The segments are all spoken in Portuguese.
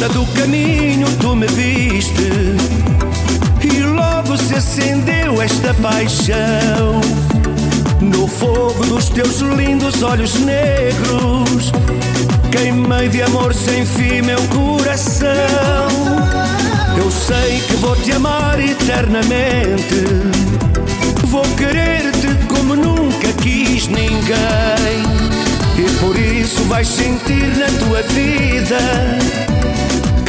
Sombra do caminho tu me viste e logo se acendeu esta paixão. No fogo dos teus lindos olhos negros, queimei de amor sem fim meu coração. Eu sei que vou te amar eternamente, vou querer-te como nunca quis ninguém. E por isso vais sentir na tua vida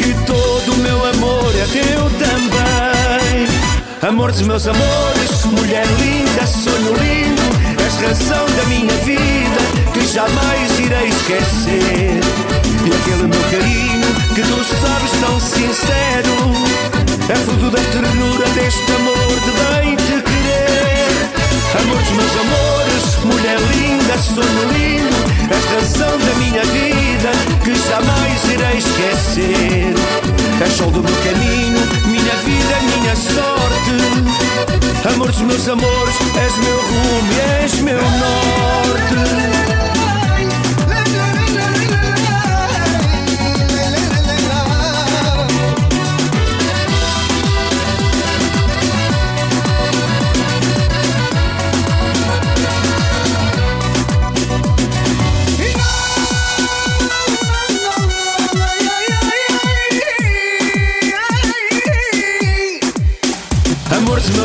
que todo o meu amor é teu também. Amor dos meus amores, mulher linda, sonho lindo, és razão da minha vida que jamais irei esquecer. E aquele meu carinho que tu sabes tão sincero é fruto da ternura deste amor de bem te querer. Amor dos meus amores, mulher linda, sonho lindo, és razão da minha vida que jamais irei esquecer. És sol do meu caminho, minha vida, minha sorte. Amor dos meus amores, és meu rumo és meu norte.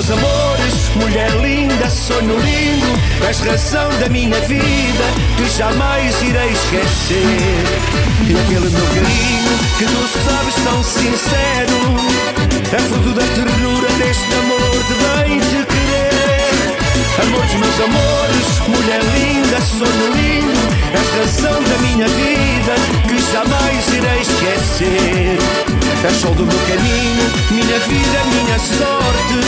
Meus amores, mulher linda, sonho lindo, és razão da minha vida que jamais irei esquecer. E aquele meu carinho que tu sabes tão sincero é fruto da ternura deste amor de bem te querer. Amor dos meus amores, mulher linda, sonho lindo, és razão da minha vida que jamais irei esquecer. És sol do meu caminho, minha vida, minha sorte.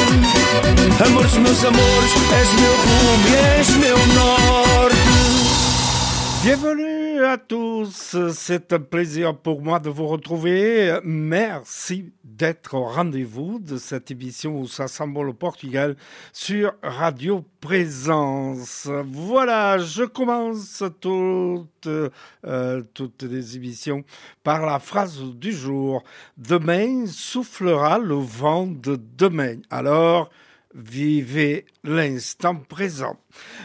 Amor dos meus amores, és meu rumo e és meu norte. Bienvenue à tous, c'est un plaisir pour moi de vous retrouver. Merci d'être au rendez-vous de cette émission où s'assemble le Portugal sur Radio Présence. Voilà, je commence toutes, euh, toutes les émissions par la phrase du jour. Demain soufflera le vent de demain. Alors, vivez l'instant présent.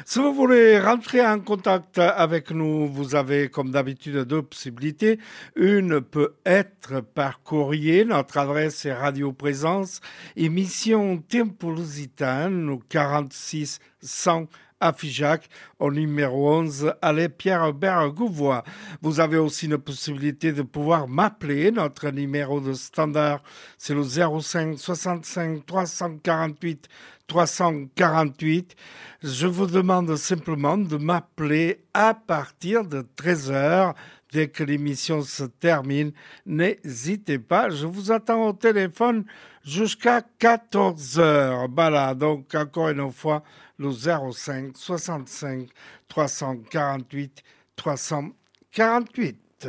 Si vous voulez rentrer en contact avec nous, vous avez comme d'habitude deux possibilités. Une peut être par courrier. Notre adresse est Radio Présence, émission Tempo Lusitano, 46 100 à Figeac, au numéro 11, allez Pierre-Aubert Gouvois. Vous avez aussi une possibilité de pouvoir m'appeler. Notre numéro de standard, c'est le 05 65 348 348. Je vous demande simplement de m'appeler à partir de 13 heures. Dès que l'émission se termine, n'hésitez pas, je vous attends au téléphone jusqu'à 14 heures. Voilà, donc encore une fois, le 05 65 348 348.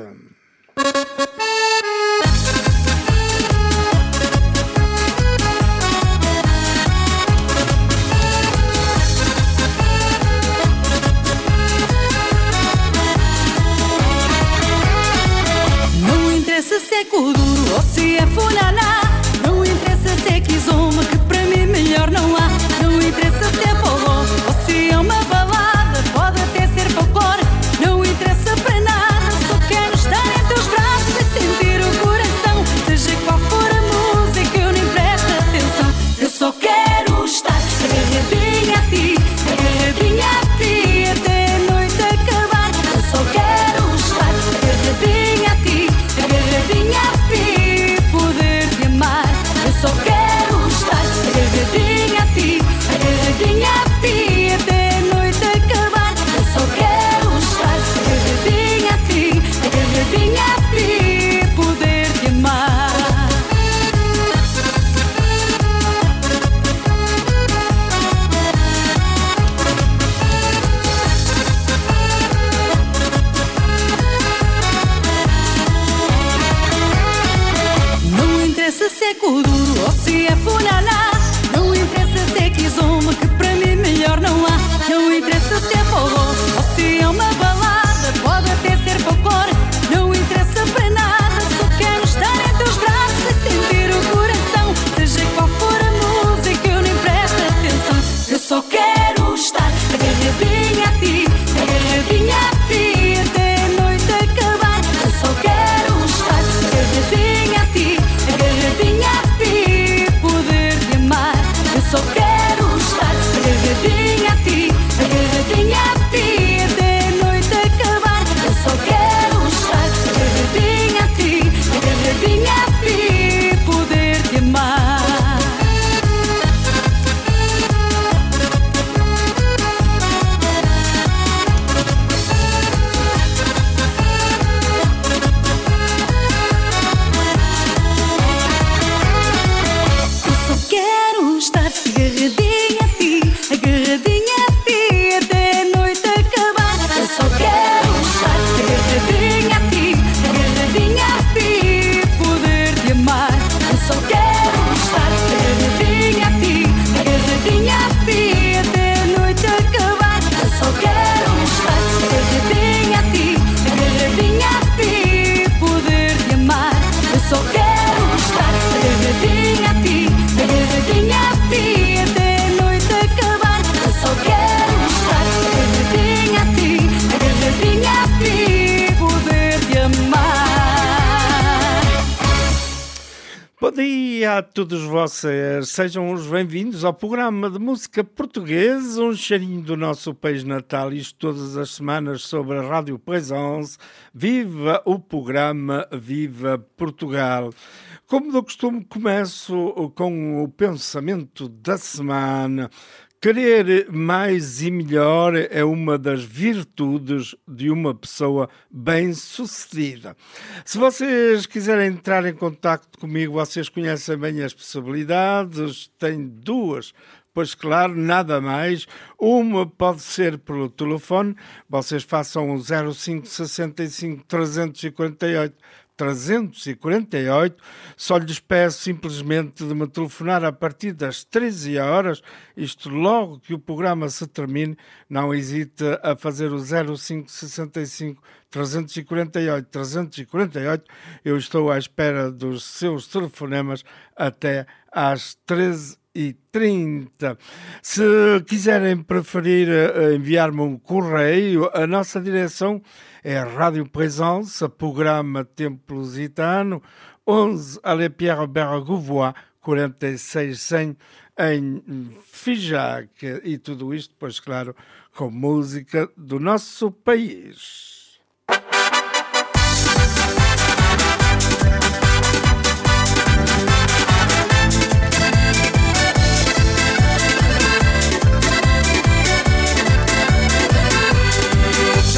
Interessa se é duro ou se é funaná Não interessa se é kizomba que para mim melhor não há vocês, sejam os bem-vindos ao programa de música portuguesa, um cheirinho do nosso país natal, isto todas as semanas sobre a Rádio Presence. Viva o programa, viva Portugal! Como do costume, começo com o pensamento da semana. Querer mais e melhor é uma das virtudes de uma pessoa bem-sucedida. Se vocês quiserem entrar em contato comigo, vocês conhecem bem as possibilidades, tem duas Pois claro, nada mais. Uma pode ser pelo telefone, vocês façam o 0565 358 348. Só lhes peço simplesmente de me telefonar a partir das 13 horas, isto logo que o programa se termine. Não hesite a fazer o 0565 348 348. Eu estou à espera dos seus telefonemas até às 13 e 30. Se quiserem preferir eh, enviar-me um correio, a nossa direção é Rádio Presence, programa Tempo Lusitano, 11 Allée Pierre Bergouvois, 4600 em Fijac. E tudo isto, pois claro, com música do nosso país.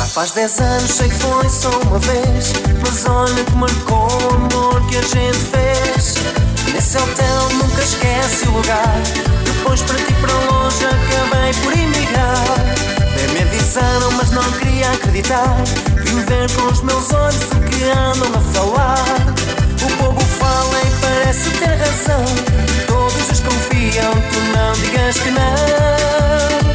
Faz dez anos, sei que foi só uma vez Mas olha que marcou o amor que a gente fez. Nesse hotel nunca esquece o lugar Depois para ti para longe acabei por emigrar. Bem me avisaram mas não queria acreditar Vim ver com os meus olhos o que andam a falar. O povo fala e parece ter razão Todos desconfiam, tu não digas que não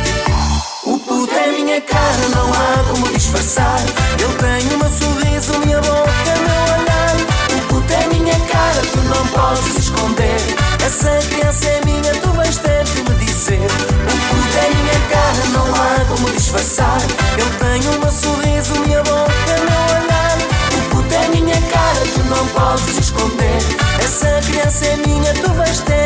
puto é minha cara, não há como disfarçar. Eu tenho meu sorriso, minha boca, meu olhar. O puto é minha cara, tu não podes esconder. Essa criança é minha, tu vais ter de me dizer. O puto é minha cara, não há como disfarçar. Eu tenho meu sorriso, minha boca, meu olhar. O puto é minha cara, tu não podes esconder. Essa criança é minha, tu vais ter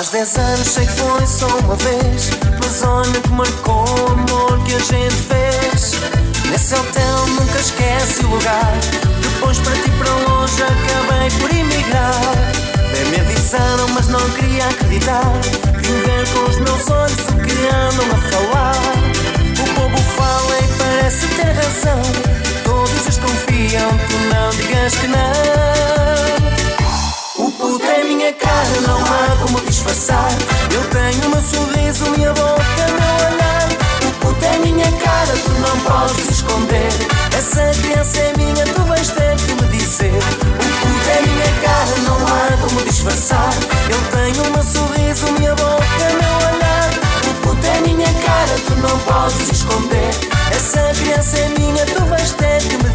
Faz dez anos, sei que foi só uma vez Mas olha que marcou o amor que a gente fez. Nesse hotel nunca esquece o lugar Depois para ti para longe acabei por emigrar. Bem me avisaram mas não queria acreditar. Vim ver com os meus olhos o que andam a falar. O povo fala e parece ter razão. Todos desconfiam, tu não digas que não. O puto é minha cara, não há como disfarçar. Eu tenho meu sorriso, minha boca, meu olhar. O puto é minha cara, tu não podes esconder. Essa criança é minha, tu vais ter que me dizer. O puto é minha cara, não há como disfarçar. Eu tenho meu sorriso, minha boca, meu olhar. O puto é minha cara, tu não podes esconder. Essa criança é minha, tu vais ter que me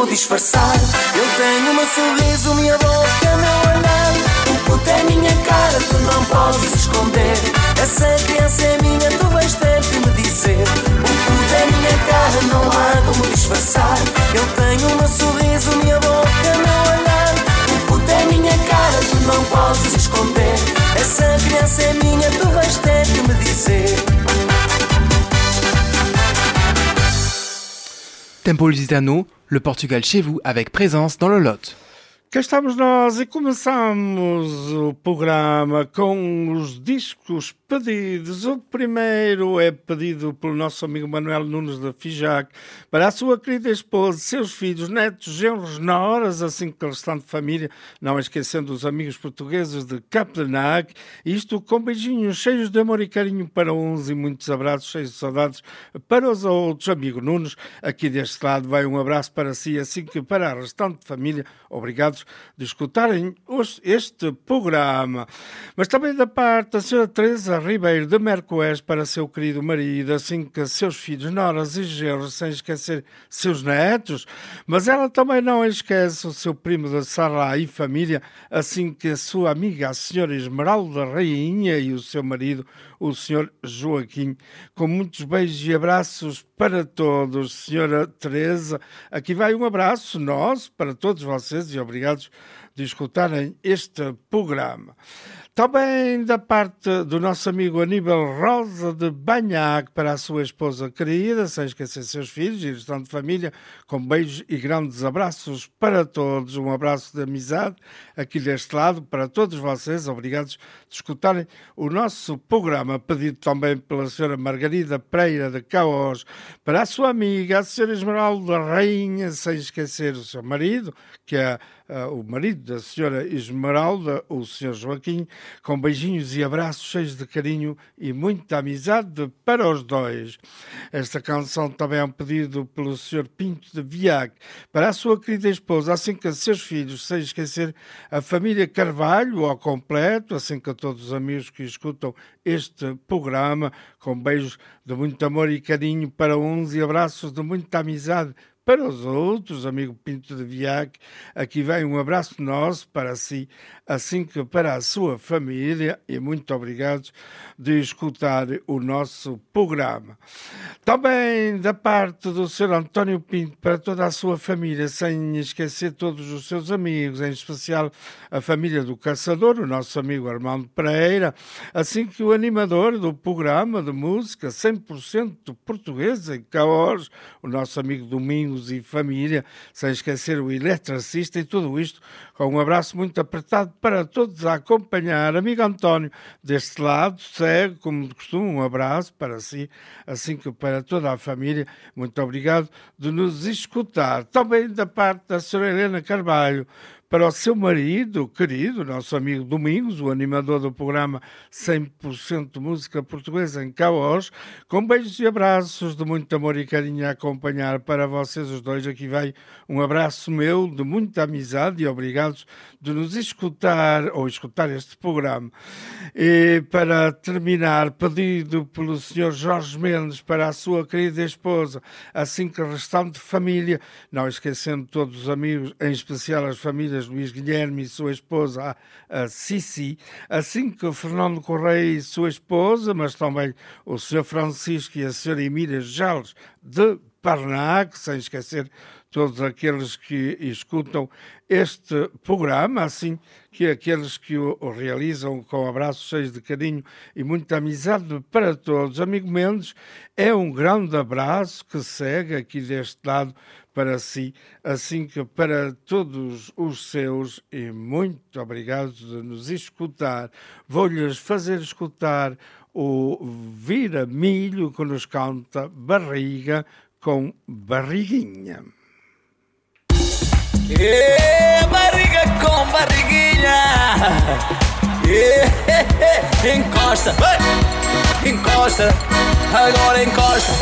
como disfarçar. Eu tenho meu sorriso, minha boca, meu olhar. O puto é minha cara, tu não podes esconder. Essa criança é minha, tu vais ter que me dizer. O puto é minha cara, não há como disfarçar. Eu tenho meu sorriso, minha boca, meu olhar. O puto é minha cara, tu não podes esconder. Essa criança é minha, tu vais ter que me dizer. Tempo Lusitano, le Portugal chez vous avec présence dans le Lot. Cá estamos nós e começamos o programa com os discos pedidos. O primeiro é pedido pelo nosso amigo Manuel Nunes da Fijac para a sua querida esposa, seus filhos, netos, genros, noras, assim que o restante família, não esquecendo os amigos portugueses de Capdenac. Isto com beijinhos cheios de amor e carinho para uns e muitos abraços cheios de saudades para os outros. Amigo Nunes, aqui deste lado vai um abraço para si, assim que para a restante família. Obrigado obrigados de escutarem este programa. Mas também da parte da senhora Teresa Ribeiro de Mercoés para seu querido marido, assim que seus filhos, noras e genros, sem esquecer seus netos. Mas ela também não esquece o seu primo de Sarra e família, assim que a sua amiga, a senhora Esmeralda Rainha e o seu marido, o senhor Joaquim. Com muitos beijos e abraços para todos, senhora Teresa. Aqui vai um abraço nosso para todos vocês e obrigados de escutarem este programa. Também da parte do nosso amigo Aníbal Rosa de Banhac para a sua esposa querida, sem esquecer seus filhos e restante de família, com beijos e grandes abraços para todos. Um abraço de amizade aqui deste lado para todos vocês. Obrigados de escutarem o nosso programa, pedido também pela senhora Margarida Pereira de Caos, para a sua amiga, a senhora Esmeralda Rainha, sem esquecer o seu marido, que é o marido da senhora Esmeralda, o senhor Joaquim, com beijinhos e abraços cheios de carinho e muita amizade para os dois. Esta canção também é um pedido pelo senhor Pinto de Viac para a sua querida esposa, assim que seus filhos, sem esquecer a família Carvalho ao completo, assim que a todos os amigos que escutam este programa, com beijos de muito amor e carinho para uns e abraços de muita amizade para os outros, amigo Pinto de Viac, aqui vem um abraço nosso para si, assim que para a sua família, e muito obrigado de escutar o nosso programa. Também da parte do Sr. António Pinto, para toda a sua família, sem esquecer todos os seus amigos, em especial a família do Caçador, o nosso amigo Armando Pereira, assim que o animador do programa de música 100% portuguesa em Caos, o nosso amigo Domingos amigos e família, sem esquecer o eletricista e tudo isto, com um abraço muito apertado para todos a acompanhar. Amigo António, deste lado, segue, como de costume, um abraço para si, assim que para toda a família. Muito obrigado de nos escutar. Também da parte da senhora Helena Carvalho, para o seu marido, querido, nosso amigo Domingos, o animador do programa 100% Música Portuguesa em Caos, com beijos e abraços de muito amor e carinho a acompanhar para vocês os dois. Aqui vai um abraço meu de muita amizade e obrigados de nos escutar ou escutar este programa. E para terminar, pedido pelo Sr. Jorge Mendes para a sua querida esposa, assim que restante família, não esquecendo todos os amigos, em especial as famílias Luís Guilherme e sua esposa, a assim que o Fernando Correia e sua esposa, mas também o Sr. Francisco e a Sra. Emília Jales de Parnac, sem esquecer todos aqueles que escutam este programa, assim que aqueles que o, realizam com abraços cheios de carinho e muita amizade para todos. Amigo Mendes, é um grande abraço que segue aqui deste lado para si, assim que para todos os seus, e muito obrigado de nos escutar. Vou-lhes fazer escutar o Vira Milho que nos canta Barriga com Barriguinha. E barriga com barriguinha. E, encosta, encosta, agora encosta,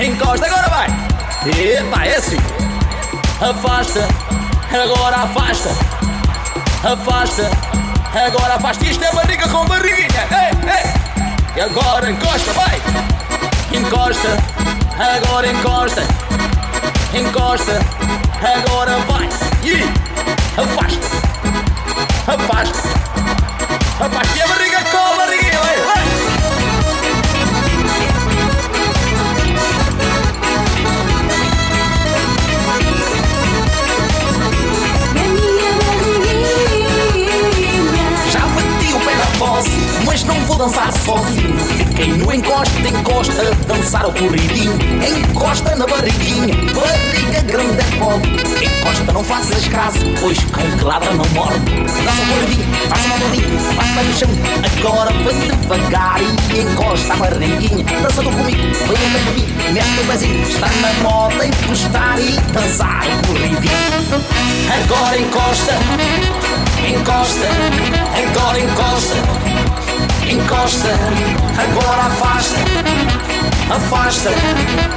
encosta, agora vai. E vai é assim. Afasta, agora afasta, afasta, agora afasta. Isto é barriga com barriguinha. Ei, ei. E agora encosta, vai. Encosta, agora encosta encosta, agora vai e afasta, afasta, afasta e a barriga mas não vou dançar sozinho. Fiquei no encosta, encosta, dançar o corridinho. Encosta na barriguinha, barriga grande é pobre. Encosta, não faças caso, pois com que ladra não morde. Dança o corridinho, faça uma rodinha, basta no chão. Agora vem devagar e encosta a barriguinha. Dança do comigo, vem até comigo, mete o pezinho. Está na moda encostar e dançar o corridinho. Agora encosta, encosta, agora encosta encosta, agora afasta, afasta,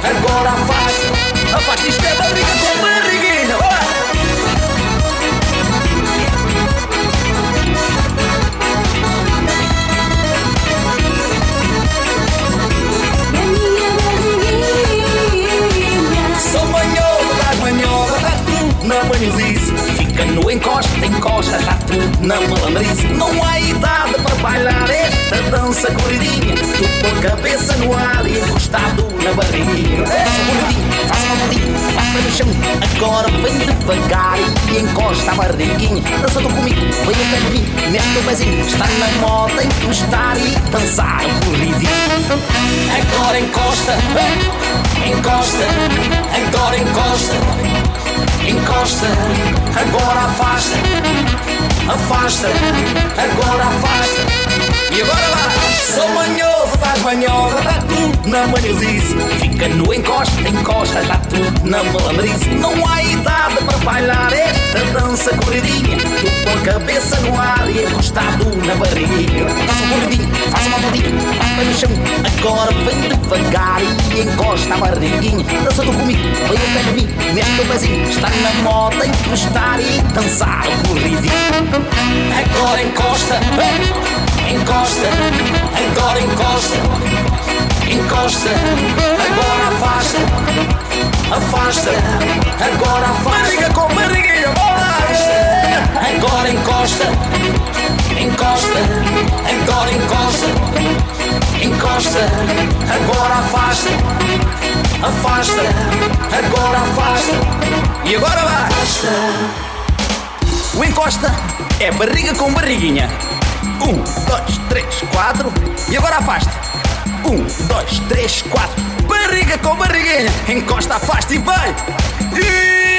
agora afasta, afasta isto é barriga com barriguinha. Sou manhola das manholas, na banhozice, Fica no encosta, encosta, já tudo na malandrice. Não há idade para bailar esta dança corridinha. Tu com a cabeça no ar e encostado na barriguinha. Faça corridinha, faça uma mudinha, faça no chão. Agora vem devagar e encosta a barriguinha. Dança tu comigo, vem até mim. Mexe teu pezinho, está na moda encostar e dançar corridinho. Agora encosta, encosta, agora encosta, encosta, agora afasta, afasta, agora afasta. E agora vai! Sou manhoso, estás manhosa, está tudo na manhosice. Fica no encosta, encosta, está tudo na malandrice. Não há idade para bailar esta dança corridinha. Com a cabeça no ar e encostado na barriguinha. Faça um corridinho, faça uma rodinha, passa no chão. Agora vem devagar e encosta a barriguinha. Dança tu comigo, vem até de mim. Neste teu pezinho está na moda encostar e dançar o corridinho. Agora encosta, encosta, agora encosta, encosta, agora afasta, afasta, agora afasta. Barriga com barriguinha, bora! Agora encosta, encosta, agora encosta, encosta, agora afasta, afasta, agora afasta. E agora vai! Afasta. O encosta é barriga com barriguinha. Um, dois, três, quatro. E agora afasta. Um, dois, três, quatro. Barriga com barriguinha. Encosta, afasta e vai.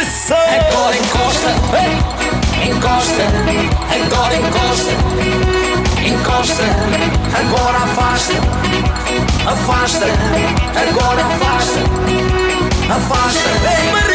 Isso! Agora encosta. Encosta. Agora encosta. Encosta. Agora afasta. Afasta. Agora afasta. Afasta.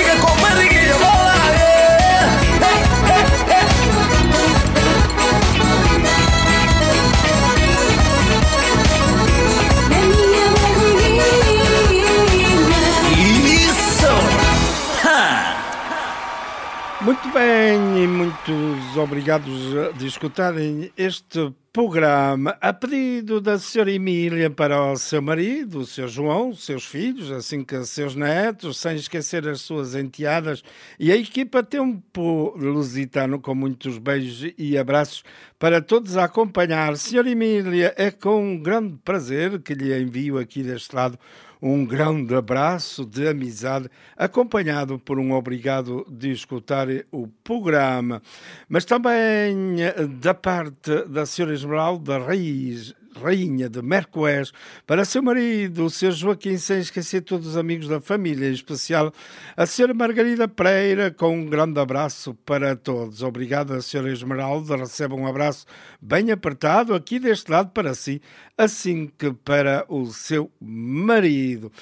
Muito bem, e muitos obrigados de escutarem este programa a pedido da senhora Emília para o seu marido, o seu João, os seus filhos, assim que seus netos, sem esquecer as suas enteadas e a equipa Tempo Lusitano com muitos beijos e abraços para todos a acompanhar. Senhora Emília, é com grande prazer que lhe envio aqui deste lado um grande abraço de amizade, acompanhado por um obrigado de escutar o programa. Mas também eh, da parte da senhora Esmeralda Reis, Rainha de Mercoés, para seu marido, o Sr. Joaquim, sem esquecer todos os amigos da família, em especial a Sra. Margarida Pereira, com um grande abraço para todos. Obrigado, Sra. Esmeralda, receba um abraço bem apertado aqui deste lado para si, assim que para o seu marido.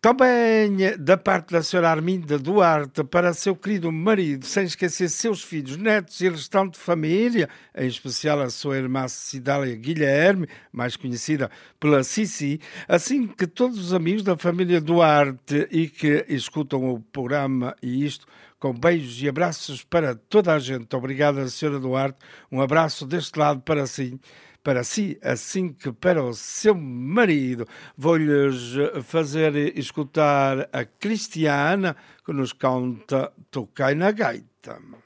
Também da parte da senhora Arminda Duarte para seu querido marido, sem esquecer seus filhos, netos e restante família, em especial a sua irmã Cidália Guilherme, mais conhecida pela Cici, assim que todos os amigos da família Duarte e que escutam o programa e isto com beijos e abraços para toda a gente. Obrigada, senhora Duarte. Um abraço deste lado para si para si, assim que para o seu marido. Vou-lhes fazer escutar a Cristiana, que nos canta Toquei na Gaita.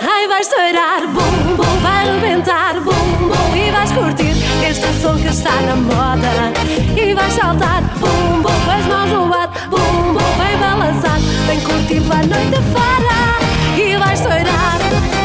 Ai, vai estourar, bum, bum, vai rebentar, bum, bum E vais curtir este som que está na moda. E vais saltar, bum, bum, com as mãos no ar. Bum, bum, vai balançar, vem curtir a noite fora E vai estourar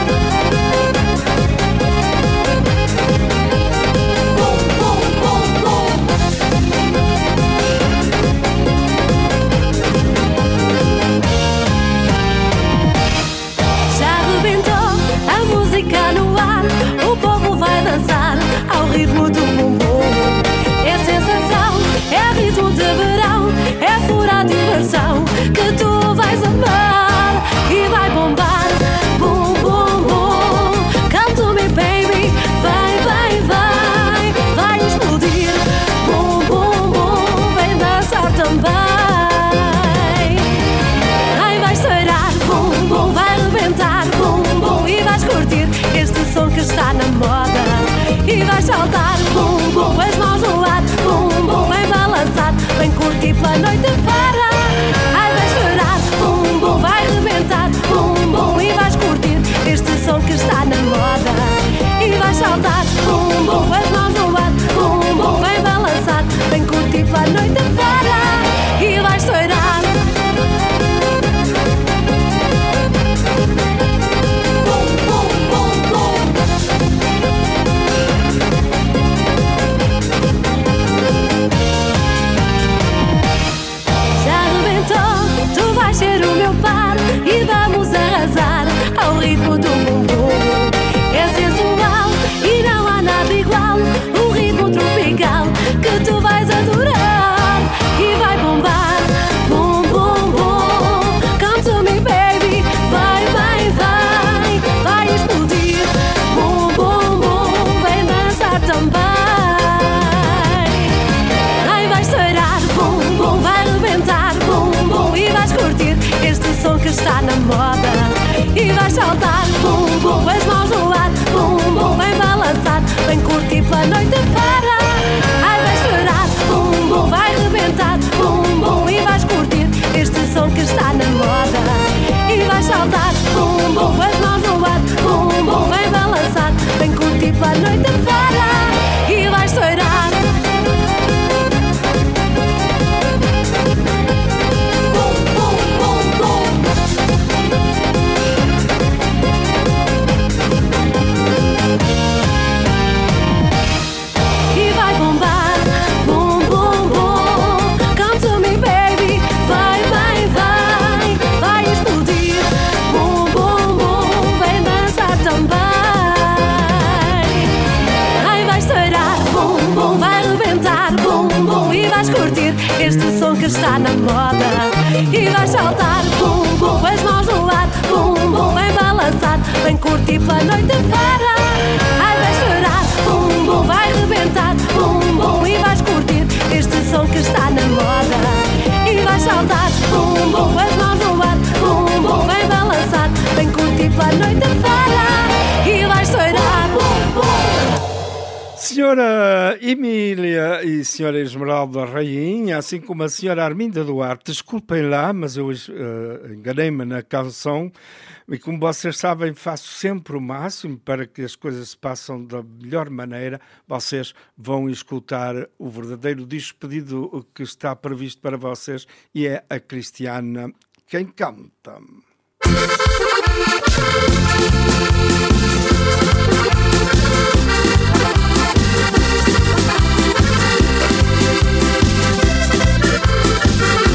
senhora Esmeralda Rainha, assim como a senhora Arminda Duarte. Desculpem lá, mas eu uh, enganei-me na canção. E como vocês sabem, faço sempre o máximo para que as coisas se passem da melhor maneira. Vocês vão escutar o verdadeiro despedido que está previsto para vocês e é a Cristiana quem canta. Música Thank you.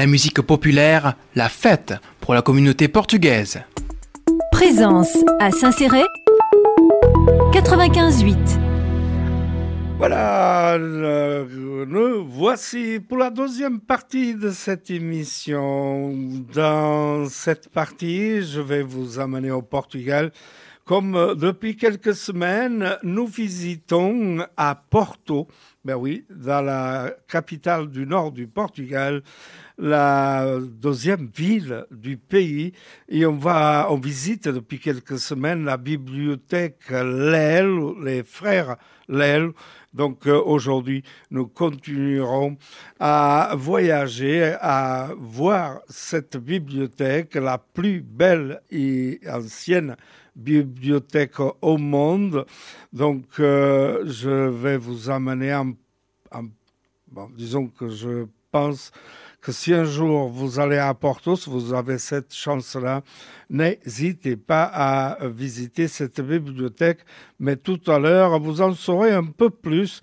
La musique populaire, la fête pour la communauté portugaise. Présence à Saint-Céré 95.8 Voilà, le- nous voici pour la deuxième partie de cette émission. Dans cette partie, je vais vous amener au Portugal. Comme euh, depuis quelques semaines, nous visitons à Porto, ben oui, dans la capitale du nord du Portugal, la deuxième ville du pays. Et on va, on visite depuis quelques semaines la bibliothèque Lel, les frères Lel. Donc euh, aujourd'hui, nous continuerons à voyager, à voir cette bibliothèque, la plus belle et ancienne bibliothèque au monde. Donc euh, je vais vous amener en, disons que je pense que si un jour vous allez à Portos, vous avez cette chance-là, n'hésitez pas à visiter cette bibliothèque, mais tout à l'heure, vous en saurez un peu plus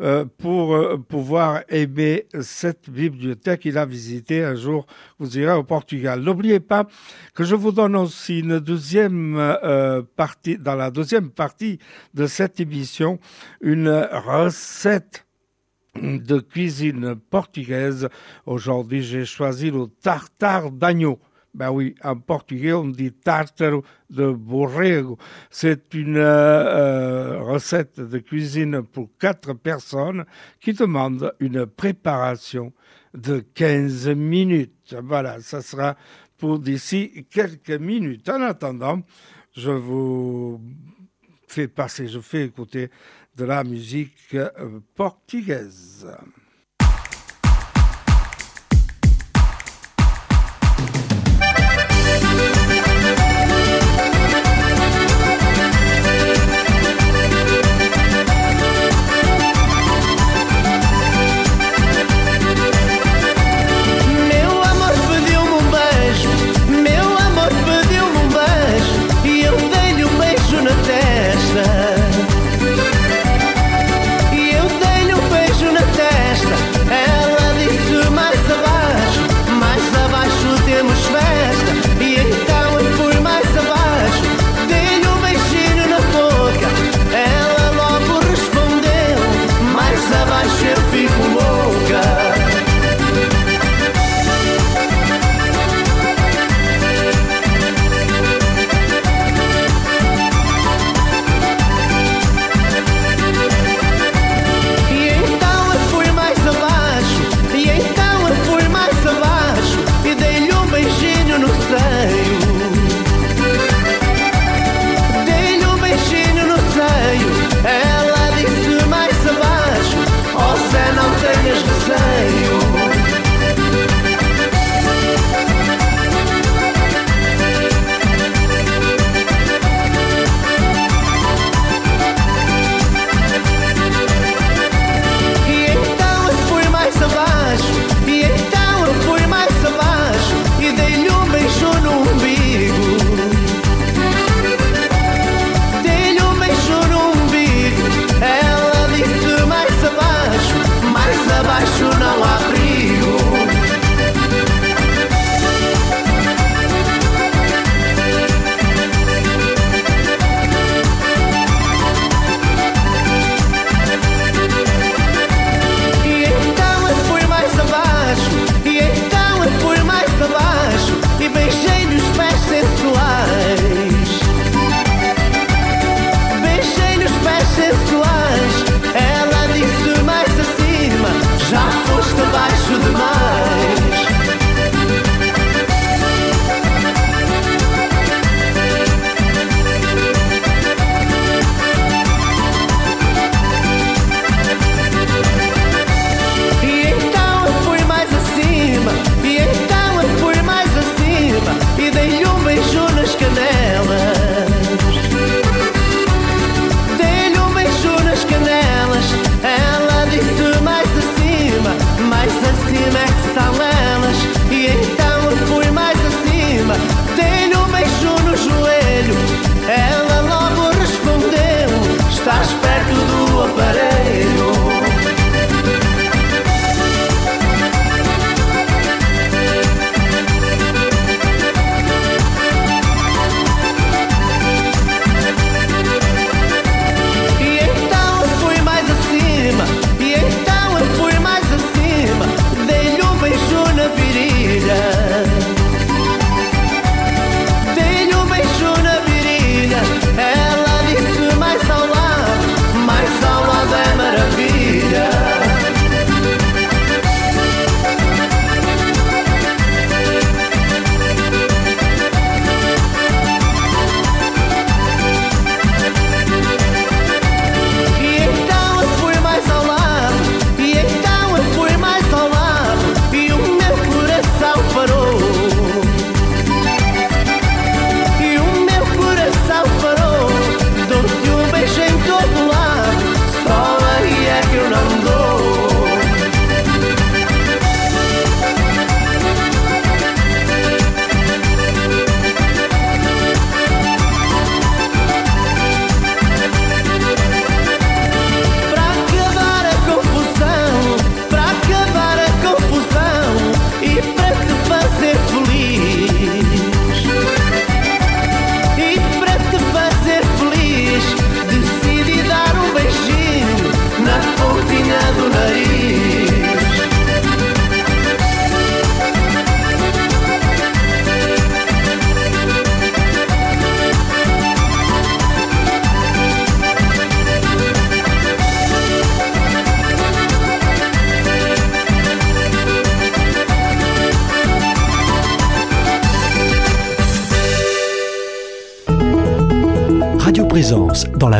euh, pour euh, pouvoir aimer cette bibliothèque. Il a visité un jour, vous irez au Portugal. N'oubliez pas que je vous donne aussi une deuxième euh, partie, dans la deuxième partie de cette émission, une recette de cuisine portugaise. Aujourd'hui, j'ai choisi le tartare d'agneau. Ben oui, en portugais, on dit tartare de borrego. C'est une euh, euh, recette de cuisine pour quatre personnes qui demande une préparation de 15 minutes. Voilà, ça sera pour d'ici quelques minutes. En attendant, je vous fais passer, je fais écouter de la musique euh, portugaise.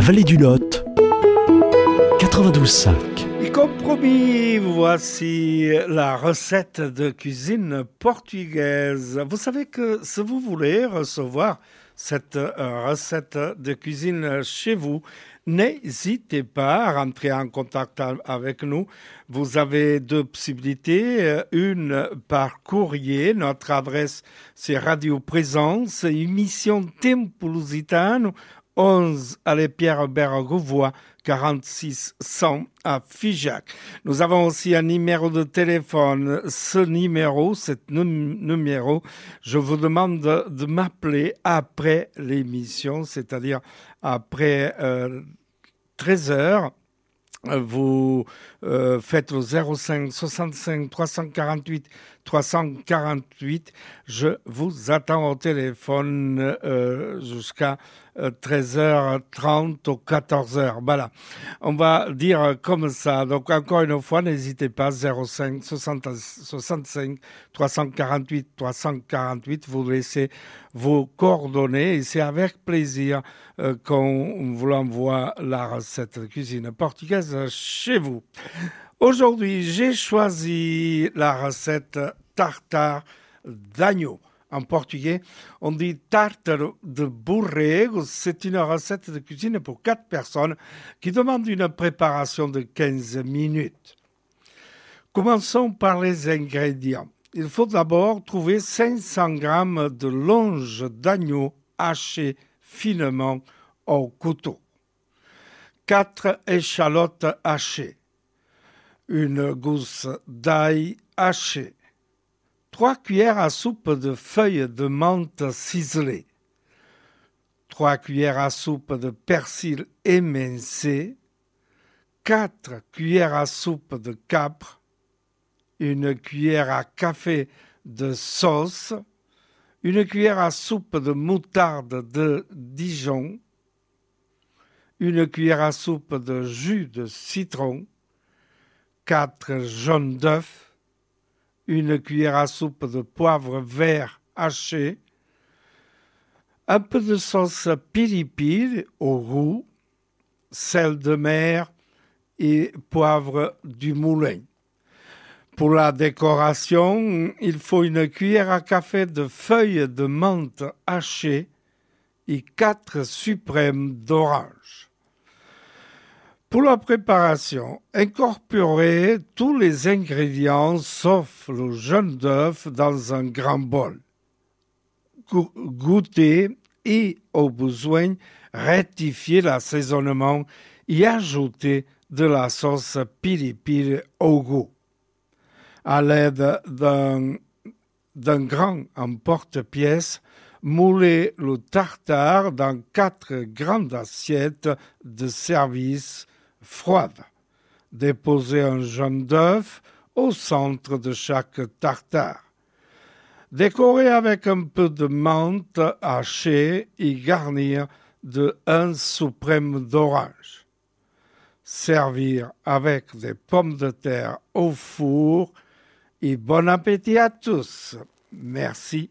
Vallée du Lot, 92.5. Et comme promis, voici la recette de cuisine portugaise. Vous savez que si vous voulez recevoir cette euh, recette de cuisine chez vous, n'hésitez pas à rentrer en contact avec nous. Vous avez deux possibilités. Une par courrier. Notre adresse, c'est Radio Présence, émission Tempo Lusitano, 11 allée Pierre-Hubert Rouvois, 46 100 à Figeac. Nous avons aussi un numéro de téléphone. Ce numéro, cet num- numéro, je vous demande de, m'appeler après l'émission, c'est-à-dire après euh, 13 heures. Euh, Vous euh, faites le 05 65 348 348. Je vous attends au téléphone euh, jusqu'à euh, 13h30 ou 14h. Voilà. On va dire comme ça. Donc, encore une fois, n'hésitez pas. 05 60 65 348 348. Vous laissez vos coordonnées et c'est avec plaisir euh, qu'on vous envoie la recette de cuisine portugaise chez vous. Aujourd'hui, j'ai choisi la recette tartare d'agneau. En portugais, on dit tartare de borrego. C'est une recette de cuisine pour quatre personnes qui demande une préparation de 15 minutes. Commençons par les ingrédients. Il faut d'abord trouver 500 g de longe d'agneau haché finement au couteau, 4 échalotes hachées, une gousse d'ail hachée, 3 cuillères à soupe de feuilles de menthe ciselées, 3 cuillères à soupe de persil émincé, 4 cuillères à soupe de capre, une cuillère à café de sauce, une cuillère à soupe de moutarde de Dijon, une cuillère à soupe de jus de citron, quatre jaunes d'œufs, une cuillère à soupe de poivre vert haché, un peu de sauce piripiri au roux, sel de mer et poivre du moulin. Pour la décoration, il faut une cuillère à café de feuilles de menthe hachées et quatre suprêmes d'orange. Pour la préparation, incorporez tous les ingrédients sauf le jaune d'œuf dans un grand bol. Goûtez et, au besoin, rectifiez l'assaisonnement et ajoutez de la sauce piri au goût à l'aide d'un d'un grand emporte-pièce, moulez le tartare dans quatre grandes assiettes de service froides. Déposez un jaune d'œuf au centre de chaque tartare. Décorez avec un peu de menthe hachée et garnir de un suprême d'orange. Servir avec des pommes de terre au four et bon appétit à tous. Merci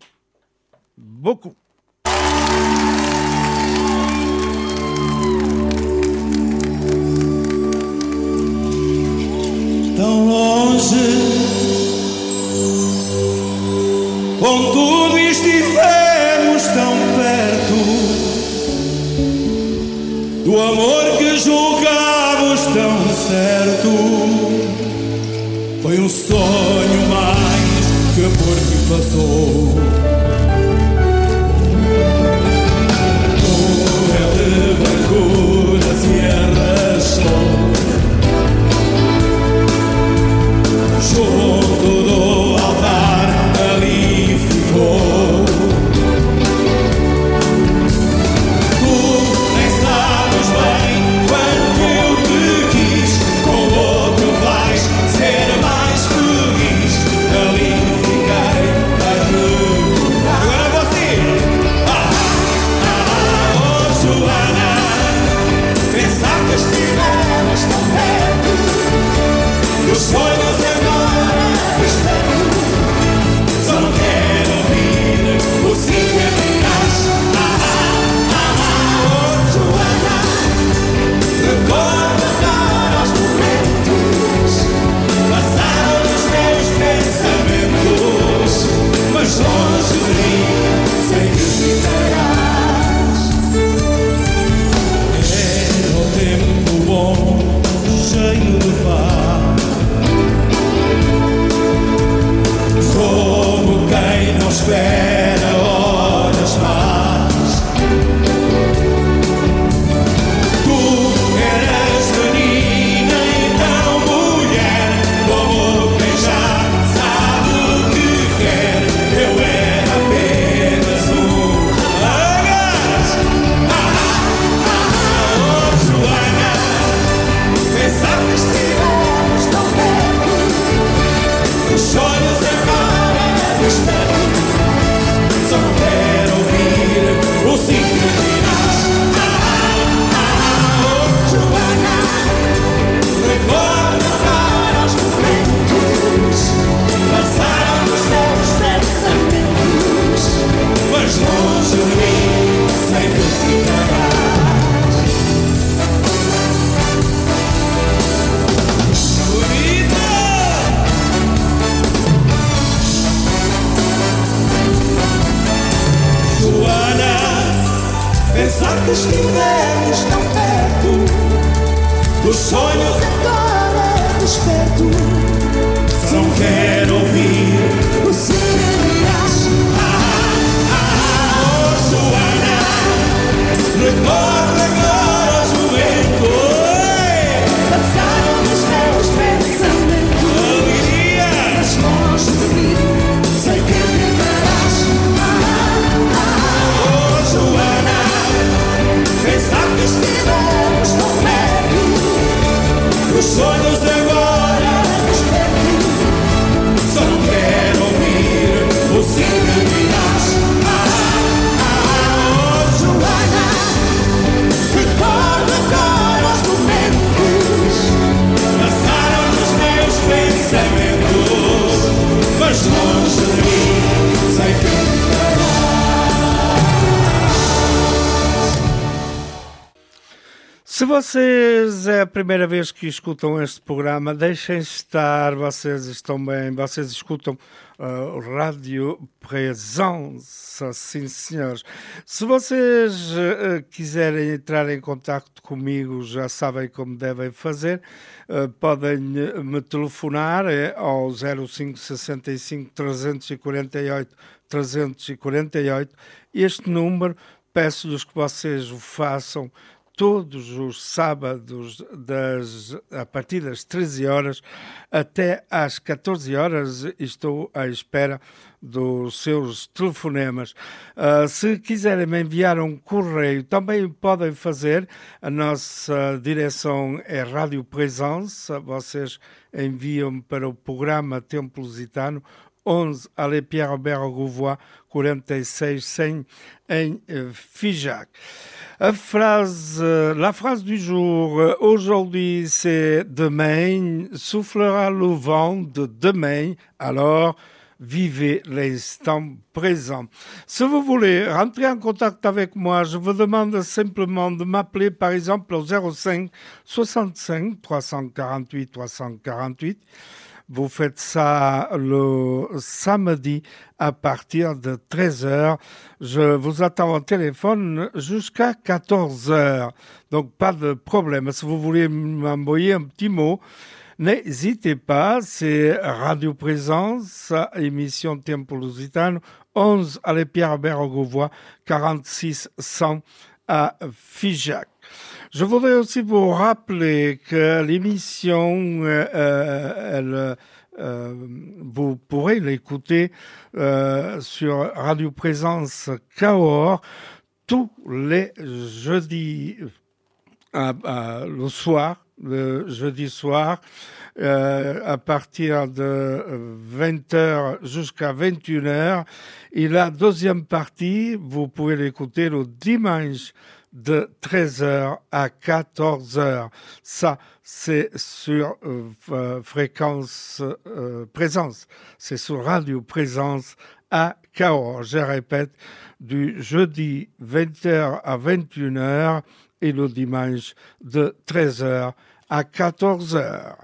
beaucoup. Tão longe. Contudo, estivemos tão perto do amor que julgamos tão certo. Foi um sonho mais que por que passou. Primeira vez que escutam este programa, deixem estar, vocês estão bem, vocês escutam uh, Rádio Presença, sim senhores. Se vocês uh, quiserem entrar em contato comigo, já sabem como devem fazer, uh, podem me telefonar é, ao 0565 348 348. Este número, peço-lhes que vocês o façam todos os sábados das, a partir das 13 horas até às 14 horas estou à espera dos seus telefonemas. Uh, se quiserem me enviar um correio, também podem fazer. A nossa direção é Rádio Presença. Vocês enviam para o programa Tempo Lusitano 11 Allée Pierre Robert Gouvois 46 100 em eh, Figeac. A phrase, la phrase du jour, euh, aujourd'hui c'est demain, soufflera le vent de demain, alors vivez l'instant présent. Si vous voulez rentrer en contact avec moi, je vous demande simplement de m'appeler par exemple au 05 65 348 348. Vous faites ça le samedi à partir de 13h. Je vous attends au téléphone jusqu'à 14h. Donc pas de problème. Si vous voulez m'envoyer un petit mot, n'hésitez pas. C'est Radio Présence, émission Tempo Lusitano, 11 à Pierre Bergovois, 46 100 à Figeac. Je voudrais aussi vous rappeler que l'émission, euh, elle, euh, vous pourrez l'écouter euh, sur Radio Présence Cahors tous les jeudis le soir, le jeudi soir, à partir de 20h jusqu'à 21h. Et la deuxième partie, vous pouvez l'écouter le dimanche de 13h à 14h. Ça, c'est sur euh, fréquence euh, présence. C'est sur radio présence à Cahors. Je répète, du jeudi 20h à 21h et le dimanche de 13h à 14h.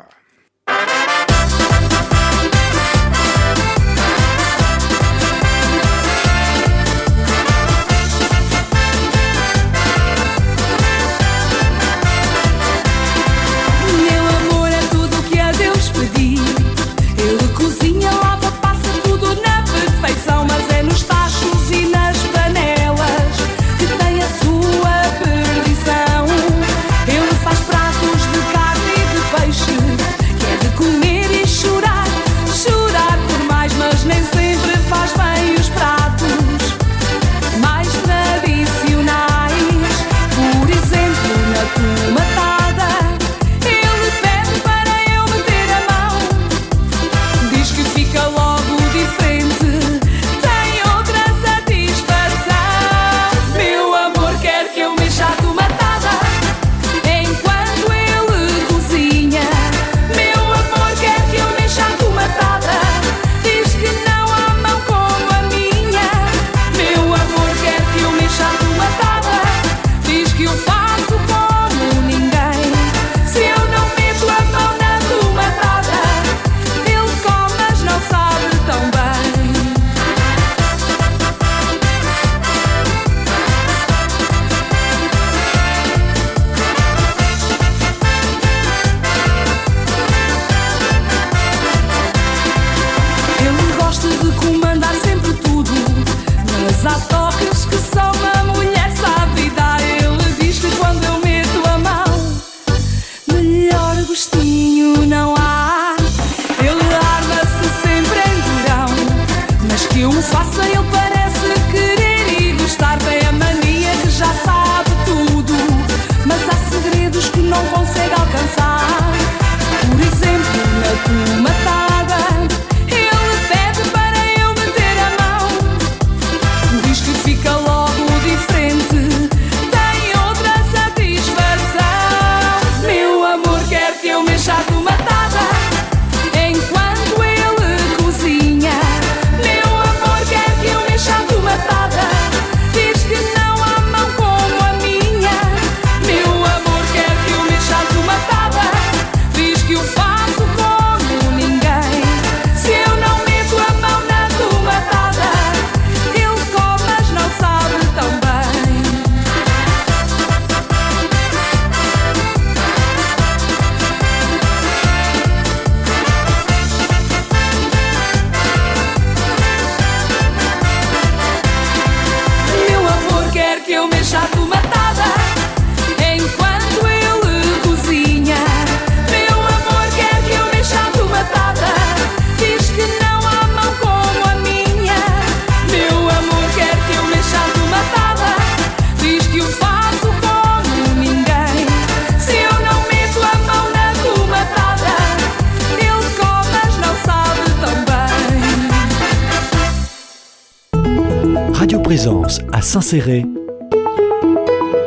Présence à Saint-Céré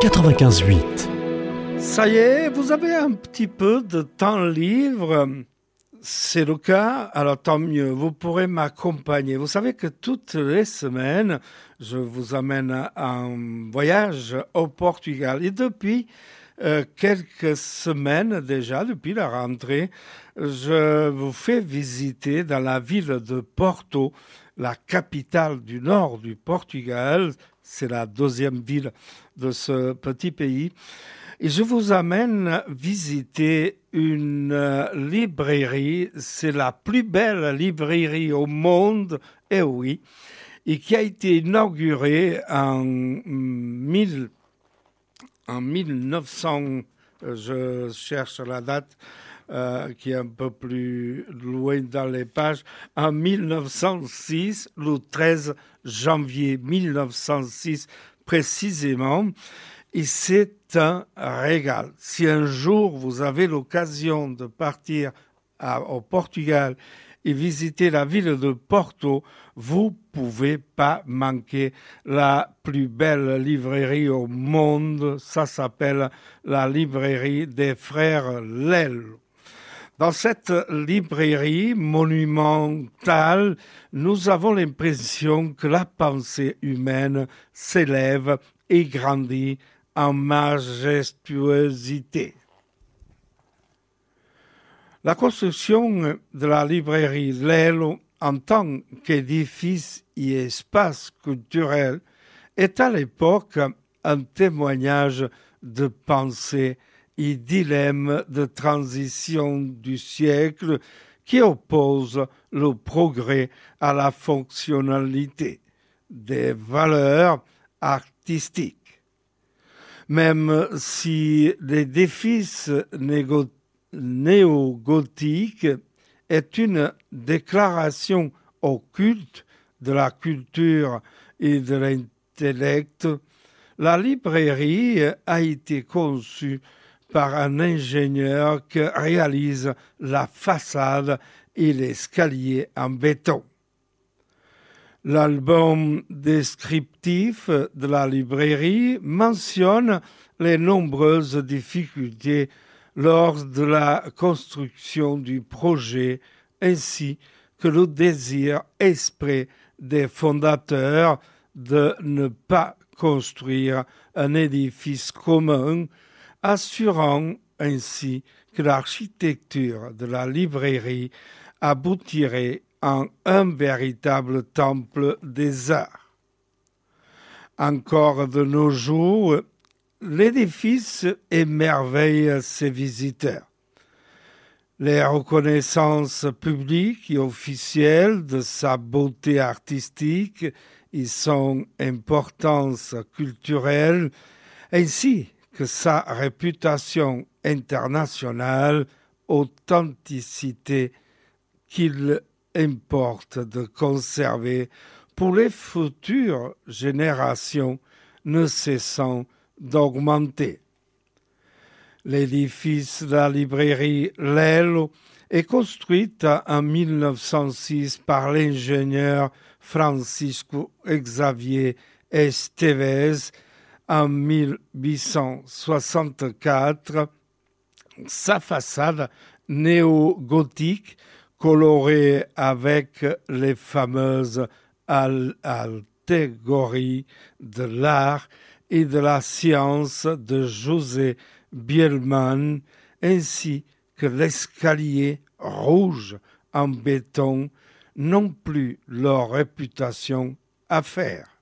95.8. Ça y est, vous avez un petit peu de temps libre. C'est le cas, alors tant mieux, vous pourrez m'accompagner. Vous savez que toutes les semaines, je vous amène en voyage au Portugal. Et depuis euh, quelques semaines déjà, depuis la rentrée, je vous fais visiter dans la ville de Porto, la capitale du nord du Portugal. C'est la deuxième ville de ce petit pays. Et je vous amène visiter une euh, librairie. C'est la plus belle librairie au monde, et oui, et qui a été inaugurée en, 1000, en 1900. Je cherche la date. Euh, qui est un peu plus loin dans les pages, en 1906, le 13 janvier 1906 précisément. Et c'est un régal. Si un jour vous avez l'occasion de partir au Portugal et visiter la ville de Porto, vous pouvez pas manquer la plus belle librairie au monde. Ça s'appelle la librairie des frères Lel. Dans cette librairie monumentale, nous avons l'impression que la pensée humaine s'élève et grandit en majestuosité. La construction de la librairie Lelo en tant qu'édifice et espace culturel est à l'époque un témoignage de pensée et dilemme de transition du siècle qui oppose le progrès à la fonctionnalité des valeurs artistiques. Même si l'édifice néo-gothique est une déclaration au culte de la culture et de l'intellect, la librairie a été conçue par un ingénieur qui réalise la façade et l'escalier en béton. L'album descriptif de la librairie mentionne les nombreuses difficultés lors de la construction du projet ainsi que le désir esprit des fondateurs de ne pas construire un édifice commun, assurant ainsi que l'architecture de la librairie aboutirait en un véritable temple des arts. Encore de nos jours, l'édifice émerveille ses visiteurs. Les reconnaissances publiques et officielles de sa beauté artistique et son importance culturelle, ainsi que sa réputation internationale, authenticité qu'il importe de conserver pour les futures générations ne cessant d'augmenter. L'édifice de la librairie Lelo est construite en 1906 par l'ingénieur Francisco Xavier Estevez en 1864. Sa façade néo-gothique coloré avec les fameuses allégories de l'art et de la science de José Bielman, ainsi que l'escalier rouge en béton, n'ont plus leur réputation à faire.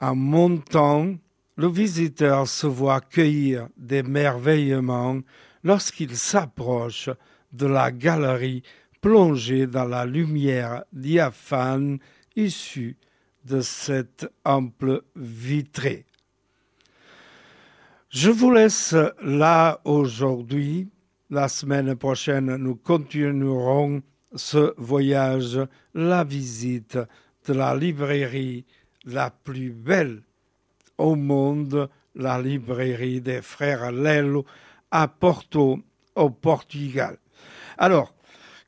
En montant, le visiteur se voit cueillir d'émerveillement lorsqu'il s'approche de la galerie plongée dans la lumière diaphane issue de cette ample vitrée. Je vous laisse là aujourd'hui. La semaine prochaine, nous continuerons ce voyage, la visite de la librairie la plus belle au monde, la librairie des frères Lello à Porto, au Portugal. Alors,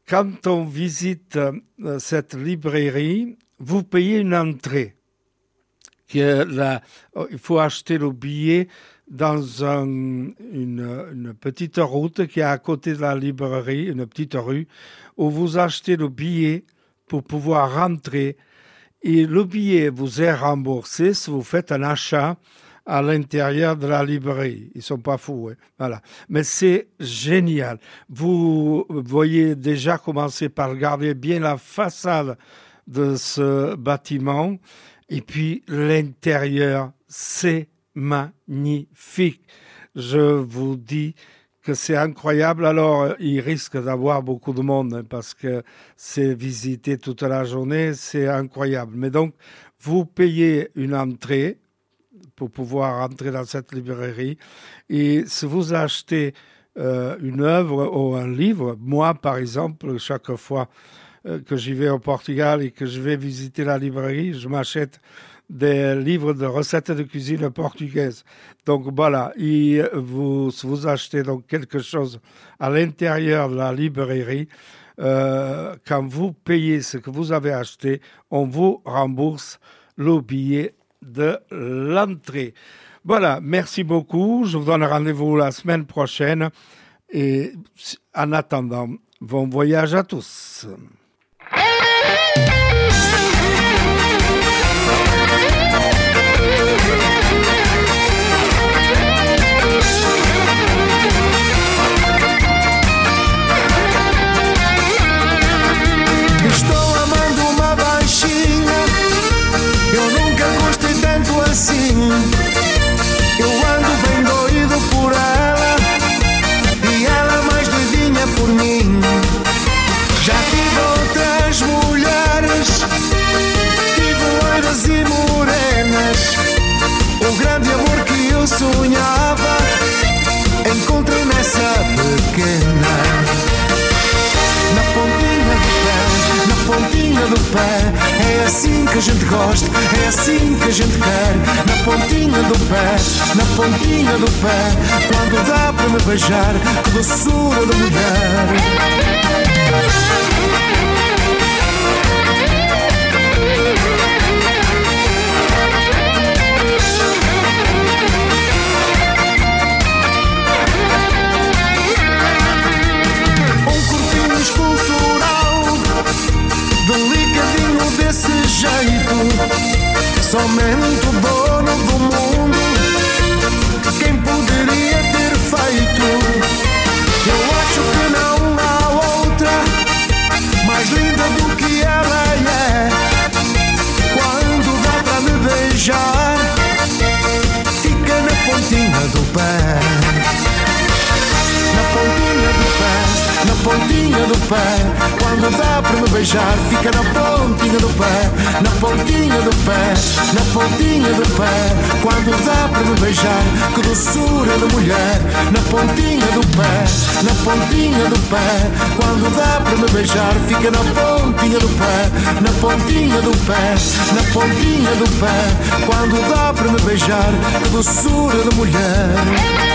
quand on visite euh, cette librairie, vous payez une entrée. La, il faut acheter le billet dans un, une, une, petite route qui est à côté de la librairie, une petite rue, où vous achetez le billet pour pouvoir rentrer. Et le billet vous est remboursé si vous faites un achat à l'intérieur de la librairie. Ils sont pas fous, hein. voilà. Mais c'est génial. Vous voyez déjà commencer par regarder bien la façade de ce bâtiment et puis l'intérieur, c'est magnifique. Je vous dis que c'est incroyable. Alors, il risque d'avoir beaucoup de monde hein, parce que c'est visité toute la journée, c'est incroyable. Mais donc, vous payez une entrée pour pouvoir entrer dans cette librairie. Et si vous achetez euh, une œuvre ou un livre, moi par exemple, chaque fois euh, que j'y vais au Portugal et que je vais visiter la librairie, je m'achète des livres de recettes de cuisine portugaise. Donc voilà, vous, vous achetez donc quelque chose à l'intérieur de la librairie, euh, quand vous payez ce que vous avez acheté, on vous rembourse le billet de l'entrée. Voilà, merci beaucoup. Je vous donne rendez-vous la semaine prochaine. Et en attendant, bon voyage à tous. Sonhava Encontrei nessa pequena Na pontinha do pé, na pontinha do pé É assim que a gente gosta, é assim que a gente quer. Na pontinha do pé, na pontinha do pé Quando dá para me beijar, que doçura de mulher somente o dono do mundo quem poderia ter feito. Eu acho que não há outra mais linda do que ela é. Quando dá para me beijar, fica na pontinha do pé. Pontinha do pé. Quando dá para me beijar, fica na pontinha do pé, na pontinha do pé, na pontinha do pé. Quando dá para me beijar, que doçura de mulher, na pontinha do pé, na pontinha do pé. Quando dá para me beijar, fica na pontinha do pé, na pontinha do pé, na pontinha do pé. Quando dá para me beijar, que doçura de mulher.